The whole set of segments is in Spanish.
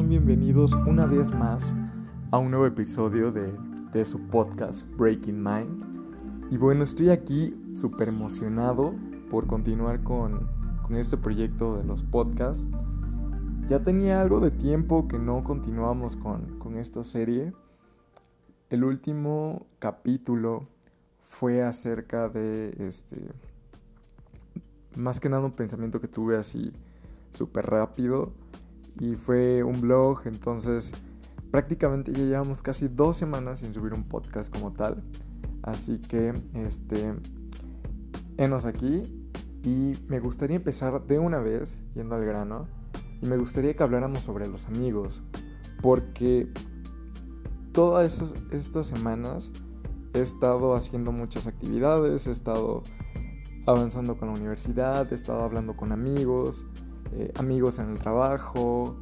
Bienvenidos una vez más a un nuevo episodio de, de su podcast Breaking Mind. Y bueno, estoy aquí súper emocionado por continuar con, con este proyecto de los podcasts. Ya tenía algo de tiempo que no continuamos con, con esta serie. El último capítulo fue acerca de este más que nada un pensamiento que tuve así súper rápido y fue un blog, entonces prácticamente ya llevamos casi dos semanas sin subir un podcast como tal. Así que, este, enos aquí y me gustaría empezar de una vez, yendo al grano, y me gustaría que habláramos sobre los amigos, porque todas estas, estas semanas he estado haciendo muchas actividades, he estado avanzando con la universidad, he estado hablando con amigos, eh, amigos en el trabajo,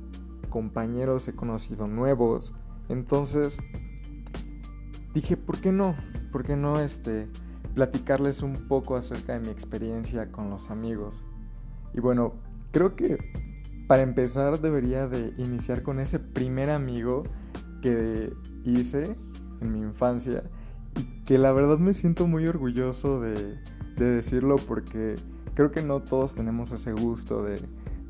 compañeros he conocido nuevos. Entonces dije, ¿por qué no? ¿Por qué no este, platicarles un poco acerca de mi experiencia con los amigos? Y bueno, creo que para empezar debería de iniciar con ese primer amigo que hice en mi infancia y que la verdad me siento muy orgulloso de, de decirlo porque creo que no todos tenemos ese gusto de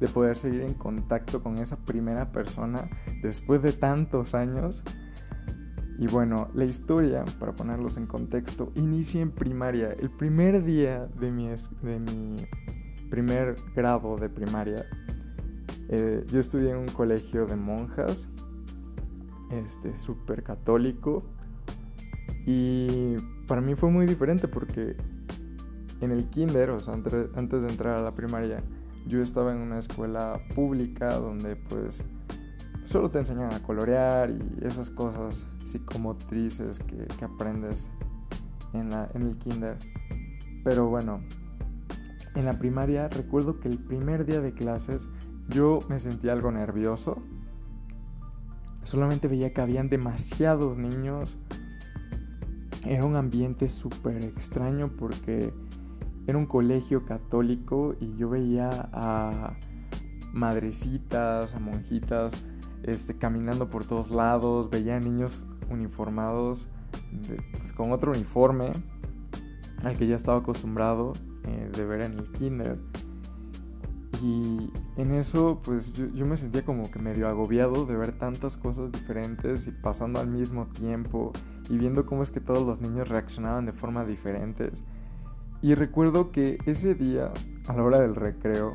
de poder seguir en contacto con esa primera persona después de tantos años. Y bueno, la historia, para ponerlos en contexto, inicia en primaria. El primer día de mi, de mi primer grado de primaria, eh, yo estudié en un colegio de monjas, este, súper católico. Y para mí fue muy diferente porque en el kinder, o sea, antes de entrar a la primaria, yo estaba en una escuela pública donde pues solo te enseñan a colorear y esas cosas psicomotrices que, que aprendes en, la, en el kinder. Pero bueno, en la primaria recuerdo que el primer día de clases yo me sentía algo nervioso. Solamente veía que habían demasiados niños. Era un ambiente súper extraño porque era un colegio católico y yo veía a madrecitas, a monjitas, este, caminando por todos lados, veía a niños uniformados pues, con otro uniforme al que ya estaba acostumbrado eh, de ver en el kinder. Y en eso, pues yo, me sentía como que medio agobiado de ver tantas cosas diferentes y pasando al mismo tiempo y viendo cómo es que todos los niños reaccionaban de formas diferentes. Y recuerdo que ese día, a la hora del recreo,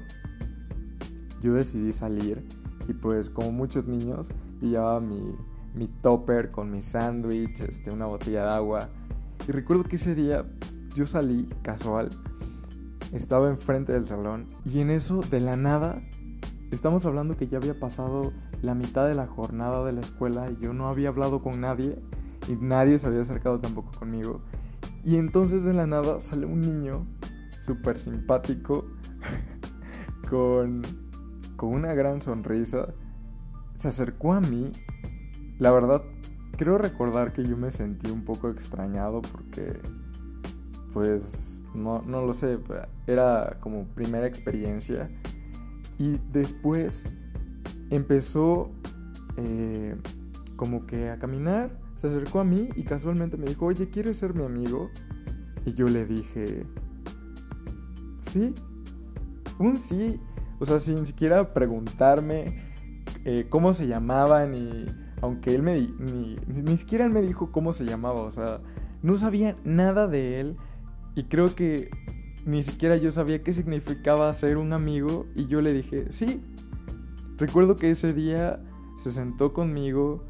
yo decidí salir y pues como muchos niños, llevaba mi, mi topper con mi sándwich, este, una botella de agua. Y recuerdo que ese día yo salí casual, estaba enfrente del salón y en eso de la nada, estamos hablando que ya había pasado la mitad de la jornada de la escuela y yo no había hablado con nadie y nadie se había acercado tampoco conmigo. Y entonces de la nada sale un niño súper simpático con, con una gran sonrisa. Se acercó a mí. La verdad, creo recordar que yo me sentí un poco extrañado porque, pues, no, no lo sé, era como primera experiencia. Y después empezó eh, como que a caminar se acercó a mí y casualmente me dijo, oye, ¿quieres ser mi amigo? Y yo le dije, sí, un sí, o sea, sin siquiera preguntarme eh, cómo se llamaban y aunque él me, ni, ni siquiera él me dijo cómo se llamaba, o sea, no sabía nada de él y creo que ni siquiera yo sabía qué significaba ser un amigo y yo le dije, sí. Recuerdo que ese día se sentó conmigo,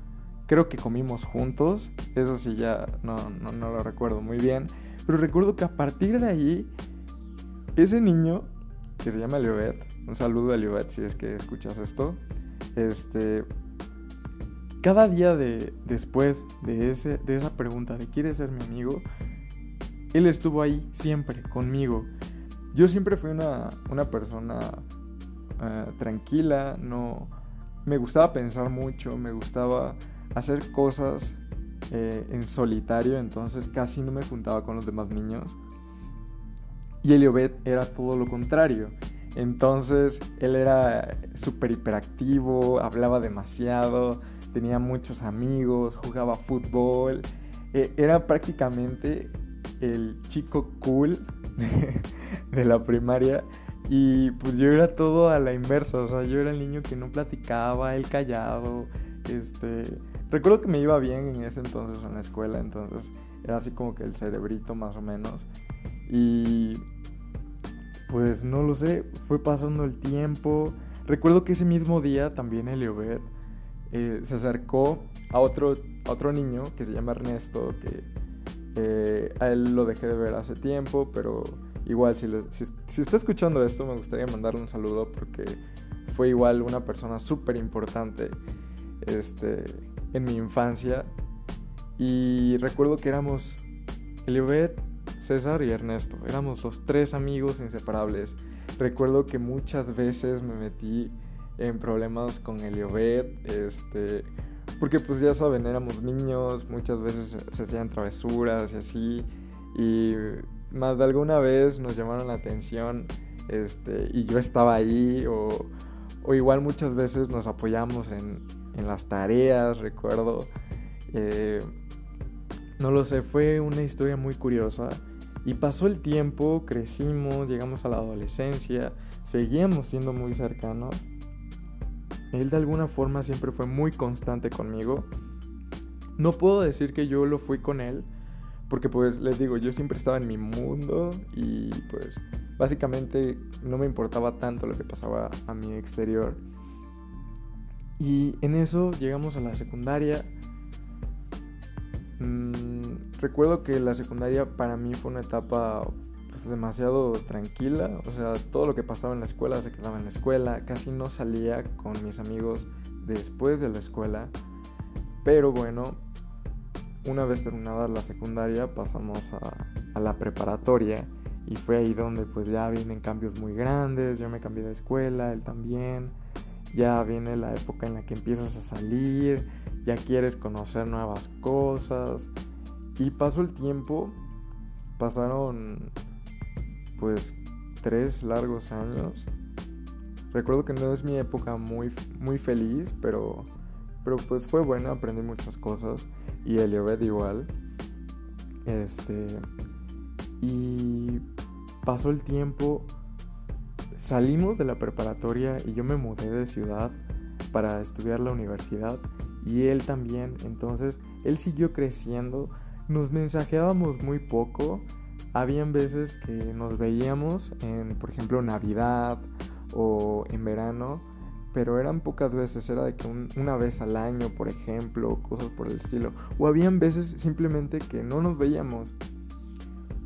Creo que comimos juntos, eso sí ya no, no, lo recuerdo muy bien, pero recuerdo que a partir de ahí, ese niño, que se llama Liobet, un saludo a Liobet si es que escuchas esto, este, cada día de, después de, ese, de esa pregunta de ¿quieres ser mi amigo? Él estuvo ahí siempre conmigo. Yo siempre fui una, una persona eh, tranquila, no... Me gustaba pensar mucho, me gustaba hacer cosas eh, en solitario, entonces casi no me juntaba con los demás niños. Y Eliobet era todo lo contrario. Entonces él era súper hiperactivo, hablaba demasiado, tenía muchos amigos, jugaba fútbol. E, era prácticamente el chico cool de, la primaria. Y pues yo era todo a la inversa, o sea, yo era el niño que no platicaba, el callado, este... Recuerdo que me iba bien en ese entonces en la escuela, entonces era así como que el cerebrito más o menos. Y pues no lo sé, fue pasando el tiempo. Recuerdo que ese mismo día también Eliobet eh, se acercó a otro, otro niño que se llama Ernesto, que eh, a él lo dejé de ver hace tiempo, pero igual si, si, está escuchando esto me gustaría mandarle un saludo porque fue igual una persona súper importante este, en mi infancia. Y recuerdo que éramos Eliobet, César y Ernesto. Éramos los tres amigos inseparables. Recuerdo que muchas veces me metí en problemas con Eliobet, este, porque pues ya saben, éramos niños, muchas veces se hacían travesuras y así, y más de alguna vez nos llamaron la atención, este, y yo estaba ahí, o, o igual muchas veces nos apoyamos en, en las tareas, recuerdo. Eh, no lo sé, fue una historia muy curiosa. Y pasó el tiempo, crecimos, llegamos a la adolescencia, seguíamos siendo muy cercanos. Él de alguna forma siempre fue muy constante conmigo. No puedo decir que yo lo fui con él, porque pues les digo, yo siempre estaba en mi mundo y pues básicamente no me importaba tanto lo que pasaba a mi exterior. Y en eso llegamos a la secundaria. Mm, recuerdo que la secundaria para mí fue una etapa pues, demasiado tranquila. O sea, todo lo que pasaba en la escuela se quedaba en la escuela. Casi no salía con mis amigos después de la escuela. Pero bueno, una vez terminada la secundaria pasamos a, a la preparatoria. Y fue ahí donde pues ya vienen cambios muy grandes. Yo me cambié de escuela, él también. Ya viene la época en la que empiezas a salir, ya quieres conocer nuevas cosas. Y pasó el tiempo, pasaron pues tres largos años. Recuerdo que no es mi época muy, muy feliz, pero, pero pues fue buena, aprendí muchas cosas. Y Eliobet igual. Este. Y pasó el tiempo. Salimos de la preparatoria y yo me mudé de ciudad para estudiar la universidad. Y él también. Entonces, él siguió creciendo nos mensajeábamos muy poco. Habían veces que nos veíamos en, por ejemplo, Navidad o en verano, pero eran pocas veces, era de que una vez al año, por ejemplo, cosas por el estilo. O habían veces simplemente que no nos veíamos.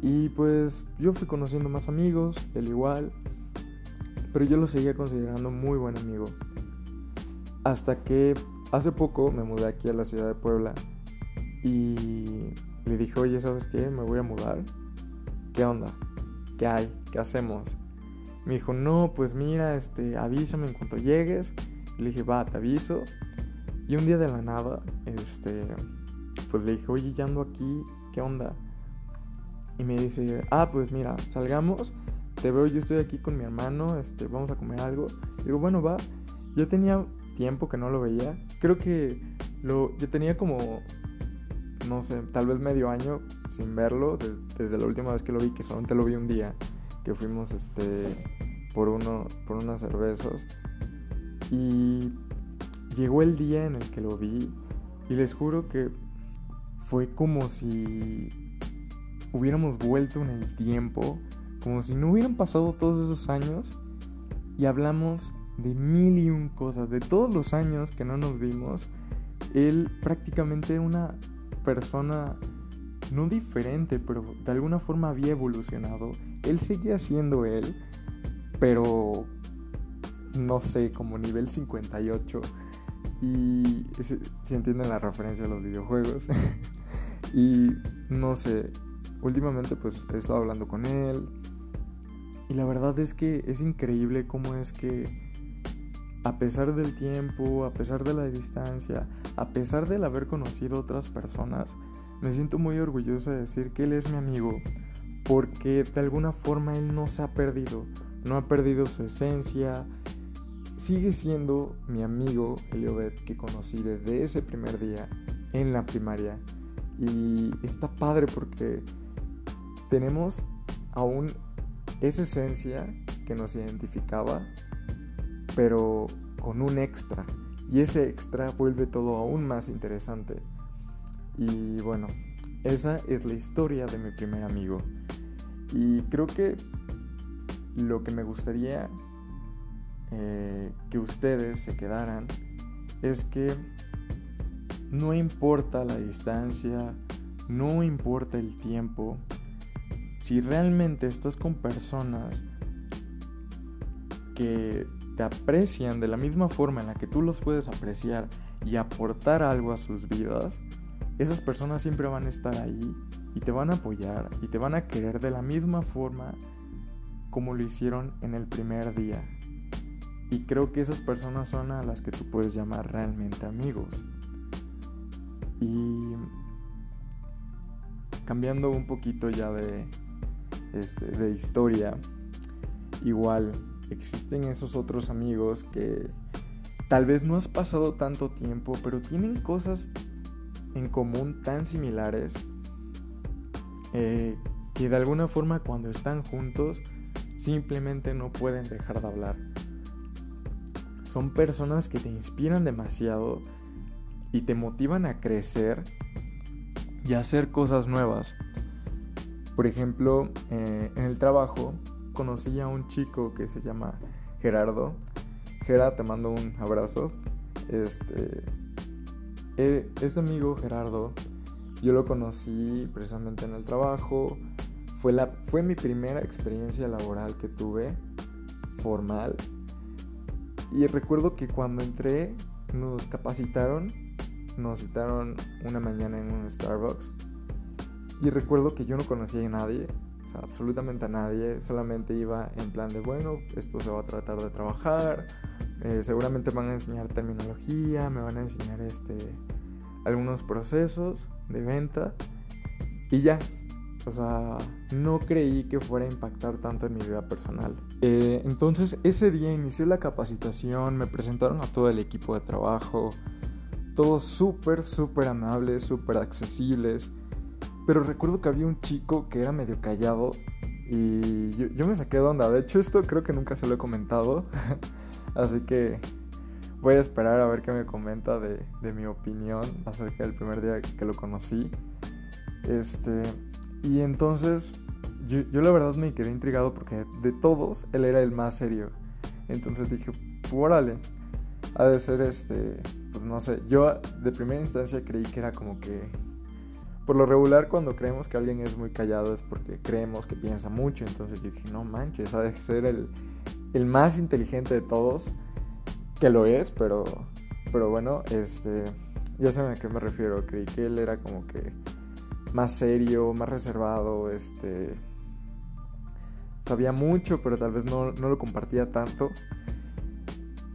Y pues yo fui conociendo más amigos, él igual, pero yo lo seguía considerando muy buen amigo. Hasta que hace poco me mudé aquí a la ciudad de Puebla y le dije, oye, ¿sabes qué? Me voy a mudar. ¿Qué onda? ¿Qué hay? ¿Qué hacemos? Me dijo, no, pues mira, este, avísame en cuanto llegues. Le dije, va, te aviso. Y un día de la nada, este, pues le dije, oye, ya ando aquí, ¿qué onda? Y me dice, ah, pues mira, salgamos, te veo, yo estoy aquí con mi hermano, este, vamos a comer algo. digo, bueno, va. Yo tenía tiempo que no lo veía. Creo que lo, yo tenía como no sé, tal vez medio año sin verlo, desde, la última vez que lo vi, que solamente lo vi un día, que fuimos este, por, uno, por unas cervezas. Y llegó el día en el que lo vi y les juro que fue como si hubiéramos vuelto en el tiempo, como si no hubieran pasado todos esos años y hablamos de mil y un cosas, de todos los años que no nos vimos. Él prácticamente una persona no diferente, pero de alguna forma había evolucionado. Él seguía siendo él, pero no sé, como nivel 58. Y si entienden la referencia a los videojuegos. y no sé, últimamente pues he estado hablando con él. Y la verdad es que es increíble cómo es que a pesar del tiempo, a pesar de la distancia, a pesar del haber conocido otras personas, me siento muy orgulloso de decir que él es mi amigo, porque de alguna forma él no se ha perdido, no ha perdido su esencia, sigue siendo mi amigo Eliobet que conocí desde ese primer día en la primaria. Y está padre porque tenemos aún esa esencia que nos identificaba, pero con un extra. Y ese extra vuelve todo aún más interesante. Y bueno, esa es la historia de mi primer amigo. Y creo que lo que me gustaría eh, que ustedes se quedaran es que no importa la distancia, no importa el tiempo, si realmente estás con personas que te aprecian de la misma forma en la que tú los puedes apreciar y aportar algo a sus vidas, esas personas siempre van a estar ahí y te van a apoyar y te van a querer de la misma forma como lo hicieron en el primer día. Y creo que esas personas son a las que tú puedes llamar realmente amigos. Y cambiando un poquito ya de, este, de historia, igual existen esos otros amigos que tal vez no has pasado tanto tiempo, pero tienen cosas en común tan similares eh, que de alguna forma cuando están juntos simplemente no pueden dejar de hablar. Son personas que te inspiran demasiado y te motivan a crecer y a hacer cosas nuevas. Por ejemplo, eh, en el trabajo conocí a un chico que se llama Gerardo. Gerardo, te mando un abrazo. Este, este amigo Gerardo, yo lo conocí precisamente en el trabajo. Fue, la, fue mi primera experiencia laboral que tuve, formal. Y recuerdo que cuando entré nos capacitaron, nos citaron una mañana en un Starbucks. Y recuerdo que yo no conocía a nadie, o sea, absolutamente a nadie, solamente iba en plan de, bueno, esto se va a tratar de trabajar, eh, seguramente van a enseñar terminología, me van a enseñar este, algunos procesos de venta y ya, o sea, no creí que fuera a impactar tanto en mi vida personal. Eh, entonces ese día inició la capacitación, me presentaron a todo el equipo de trabajo, todos súper, súper amables, súper accesibles. Pero recuerdo que había un chico que era medio callado y yo, me saqué de onda. De hecho esto creo que nunca se lo he comentado. Así que voy a esperar a ver qué me comenta de, de mi opinión acerca del primer día que lo conocí. Este, y entonces yo, yo, la verdad me quedé intrigado porque de todos él era el más serio. Entonces dije, órale, ha de ser este, pues no sé, yo de primera instancia creí que era como que, por lo regular cuando creemos que alguien es muy callado es porque creemos que piensa mucho, entonces yo dije, no manches, ha de ser el, el más inteligente de todos, que lo es, pero, pero bueno, este, ya saben a qué me refiero, creí que él era como que más serio, más reservado, este... Sabía mucho, pero tal vez no, no lo compartía tanto.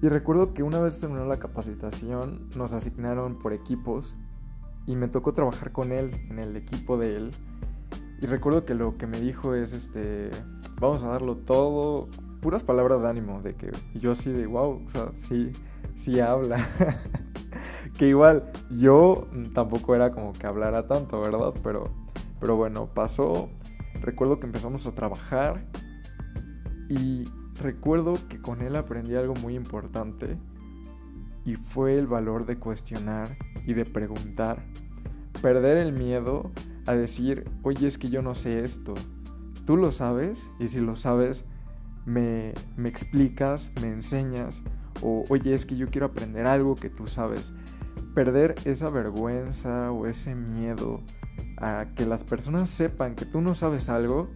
Y recuerdo que una vez terminó la capacitación, nos asignaron por equipos y me tocó trabajar con él, en el equipo de él. Y recuerdo que lo que me dijo es, este, vamos a darlo todo, puras palabras de ánimo, de que yo así de, wow, o sea, sí, sí habla. que igual yo tampoco era como que hablara tanto, ¿verdad? Pero, pero bueno, pasó. Recuerdo que empezamos a trabajar y recuerdo que con él aprendí algo muy importante y fue el valor de cuestionar y de preguntar. Perder el miedo a decir, oye, es que yo no sé esto. Tú lo sabes y si lo sabes, me, me explicas, me enseñas o oye, es que yo quiero aprender algo que tú sabes perder esa vergüenza o ese miedo a que las personas sepan que tú no sabes algo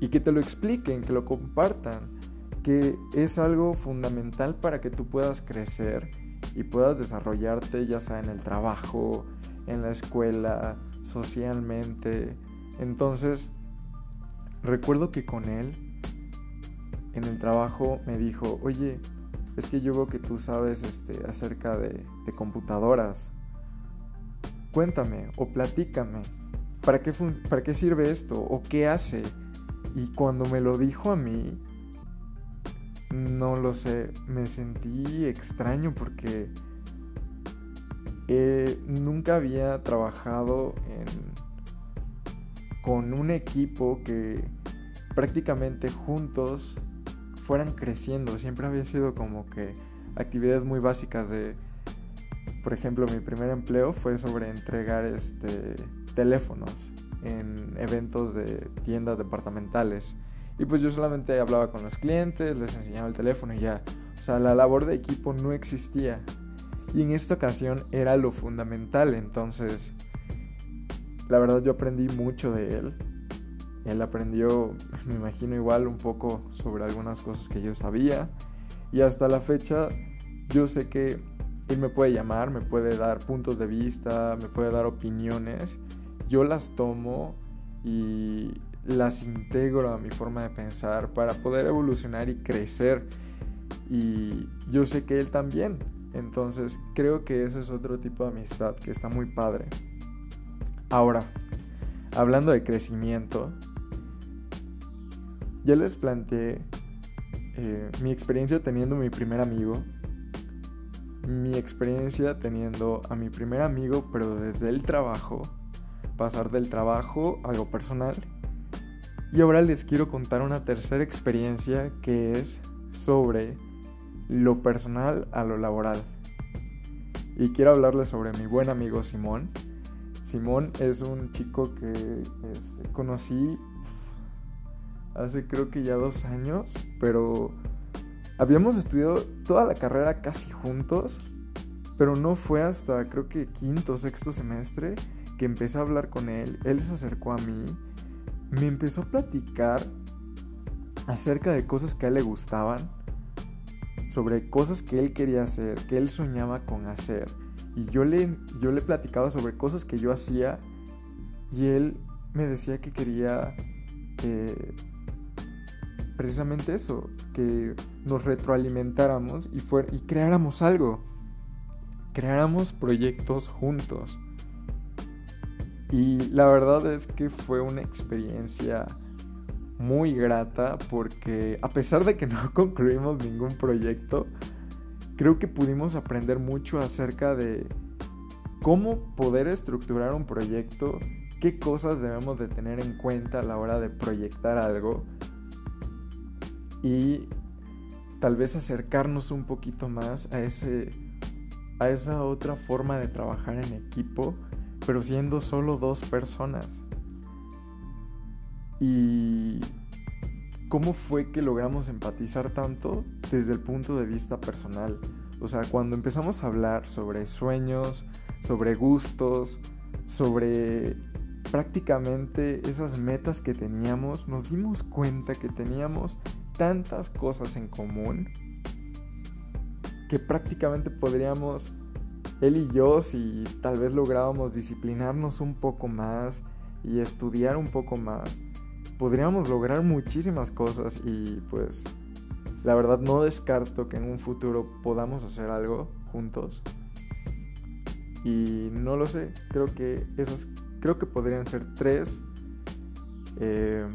y que te lo expliquen, que lo compartan, que es algo fundamental para que tú puedas crecer y puedas desarrollarte ya sea en el trabajo, en la escuela, socialmente. Entonces, recuerdo que con él en el trabajo me dijo, oye, es que yo veo que tú sabes este, acerca de, computadoras. Cuéntame o platícame. ¿Para qué, ¿Para qué sirve esto? ¿O qué hace? Y cuando me lo dijo a mí, no lo sé, me sentí extraño porque eh, nunca había trabajado con un equipo que prácticamente juntos fueran creciendo. Siempre había sido como que actividades muy básicas de, por ejemplo, mi primer empleo fue sobre entregar este, teléfonos en eventos de tiendas departamentales. Y pues yo solamente hablaba con los clientes, les enseñaba el teléfono y ya. O sea, la labor de equipo no existía. Y en esta ocasión era lo fundamental. Entonces, la verdad yo aprendí mucho de él. Él aprendió, me imagino igual, un poco sobre algunas cosas que yo sabía. Y hasta la fecha yo sé que él me puede llamar, me puede dar puntos de vista, me puede dar opiniones. Yo las tomo y las integro a mi forma de pensar para poder evolucionar y crecer. Y yo sé que él también. Entonces creo que ese es otro tipo de amistad que está muy padre. Ahora, hablando de crecimiento, ya les planteé eh, mi experiencia teniendo mi primer amigo. Mi experiencia teniendo a mi primer amigo, pero desde el trabajo. Pasar del trabajo a algo personal y ahora les quiero contar una tercera experiencia que es sobre lo personal a lo laboral. Y quiero hablarles sobre mi buen amigo Simón. Simón es un chico que este, conocí hace creo que ya dos años, pero habíamos estudiado toda la carrera casi juntos, pero no fue hasta creo que quinto o sexto semestre que empecé a hablar con él. Él se acercó a mí me empezó a platicar acerca de cosas que a él le gustaban, sobre cosas que él quería hacer, que él soñaba con hacer. Y yo le, yo le platicaba sobre cosas que yo hacía y él me decía que quería precisamente eso, que nos retroalimentáramos y, y creáramos algo, creáramos proyectos juntos. Y la verdad es que fue una experiencia muy grata porque a pesar de que no concluimos ningún proyecto, creo que pudimos aprender mucho acerca de cómo poder estructurar un proyecto, qué cosas debemos de tener en cuenta a la hora de proyectar algo y tal vez acercarnos un poquito más a ese a esa otra forma de trabajar en equipo pero siendo solo dos personas. ¿Y cómo fue que logramos empatizar tanto desde el punto de vista personal? O sea, cuando empezamos a hablar sobre sueños, sobre gustos, sobre prácticamente esas metas que teníamos, nos dimos cuenta que teníamos tantas cosas en común que prácticamente podríamos él y yo, si tal vez lográbamos disciplinarnos un poco más y estudiar un poco más, podríamos lograr muchísimas cosas y pues la verdad no descarto que en un futuro podamos hacer algo juntos. Y no lo sé, creo que esas, creo que podrían ser tres, eh,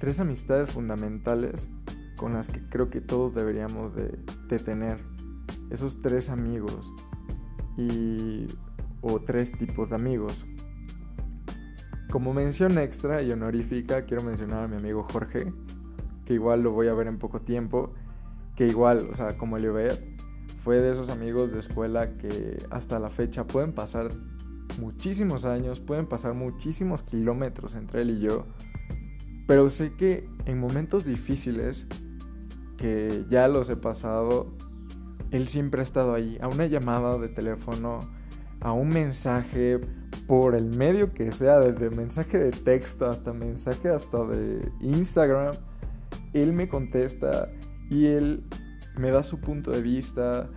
tres amistades fundamentales con las que creo que todos deberíamos de tener esos tres amigos y o tres tipos de amigos. Como mención extra y honorífica, quiero mencionar a mi amigo Jorge, que igual lo voy a ver en poco tiempo, que igual, o sea, como ver fue de esos amigos de escuela que hasta la fecha pueden pasar muchísimos años, pueden pasar muchísimos kilómetros entre él y yo, pero sé que en momentos difíciles, que ya los he pasado, él siempre ha estado ahí, a una llamada de teléfono, a un mensaje, por el medio que sea, desde mensaje de texto hasta mensaje hasta de Instagram, él me contesta y él me da su punto de vista,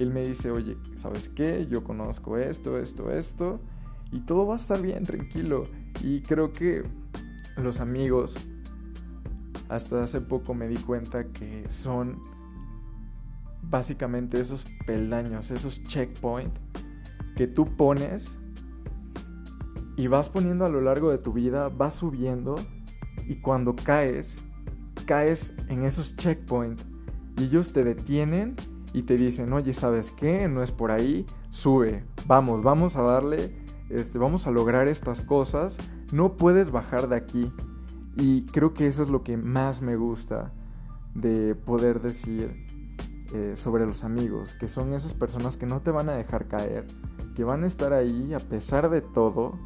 él me dice, oye, ¿sabes qué? Yo conozco esto, esto, esto, y todo va a estar bien, tranquilo. Y creo que los amigos, hasta hace poco me di cuenta que son básicamente esos peldaños, esos checkpoints que tú pones y vas poniendo a lo largo de tu vida, vas subiendo y cuando caes, caes en esos checkpoints y ellos te detienen y te dicen, oye, ¿sabes qué? No es por ahí, sube, vamos, vamos a darle, este, vamos a lograr estas cosas, no puedes bajar de aquí. Y creo que eso es lo que más me gusta de poder decir eh, sobre los amigos, que son esas personas que no te van a dejar caer, que van a estar ahí a pesar de todo.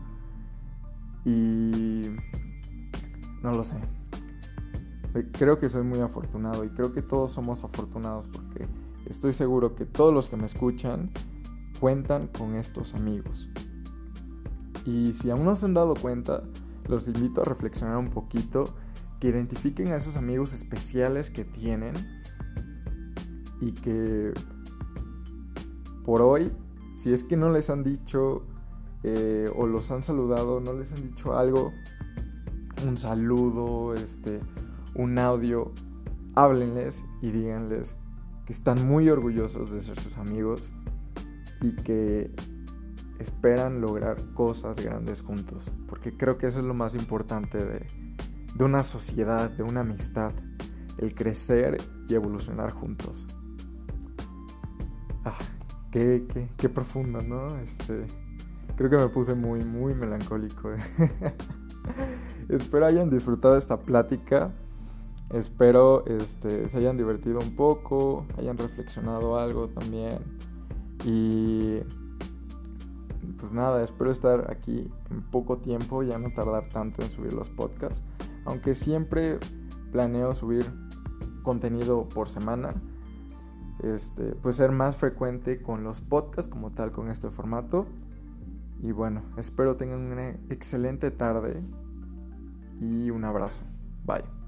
Y no lo sé. Eh, creo que soy muy afortunado y creo que todos somos afortunados porque estoy seguro que todos los que me escuchan cuentan con estos amigos. Y si aún no se han dado cuenta, los invito a reflexionar un poquito, que identifiquen a esos amigos especiales que tienen y que por hoy, si es que no les han dicho eh, o los han saludado, no les han dicho algo, un saludo, este, un audio, háblenles y díganles que están muy orgullosos de ser sus amigos y que esperan lograr cosas grandes juntos, porque creo que eso es lo más importante de, de una sociedad, de una amistad, el crecer y evolucionar juntos. Qué, qué, qué profundo, ¿no? Este, creo que me puse muy, muy melancólico. Espero hayan disfrutado esta plática. Espero este, se hayan divertido un poco, hayan reflexionado algo también. Y pues nada, espero estar aquí en poco tiempo, ya no tardar tanto en subir los podcasts. Aunque siempre planeo subir contenido por semana este, pues ser más frecuente con los podcasts como tal, con este formato. Y bueno, espero tengan una excelente tarde y un abrazo. Bye.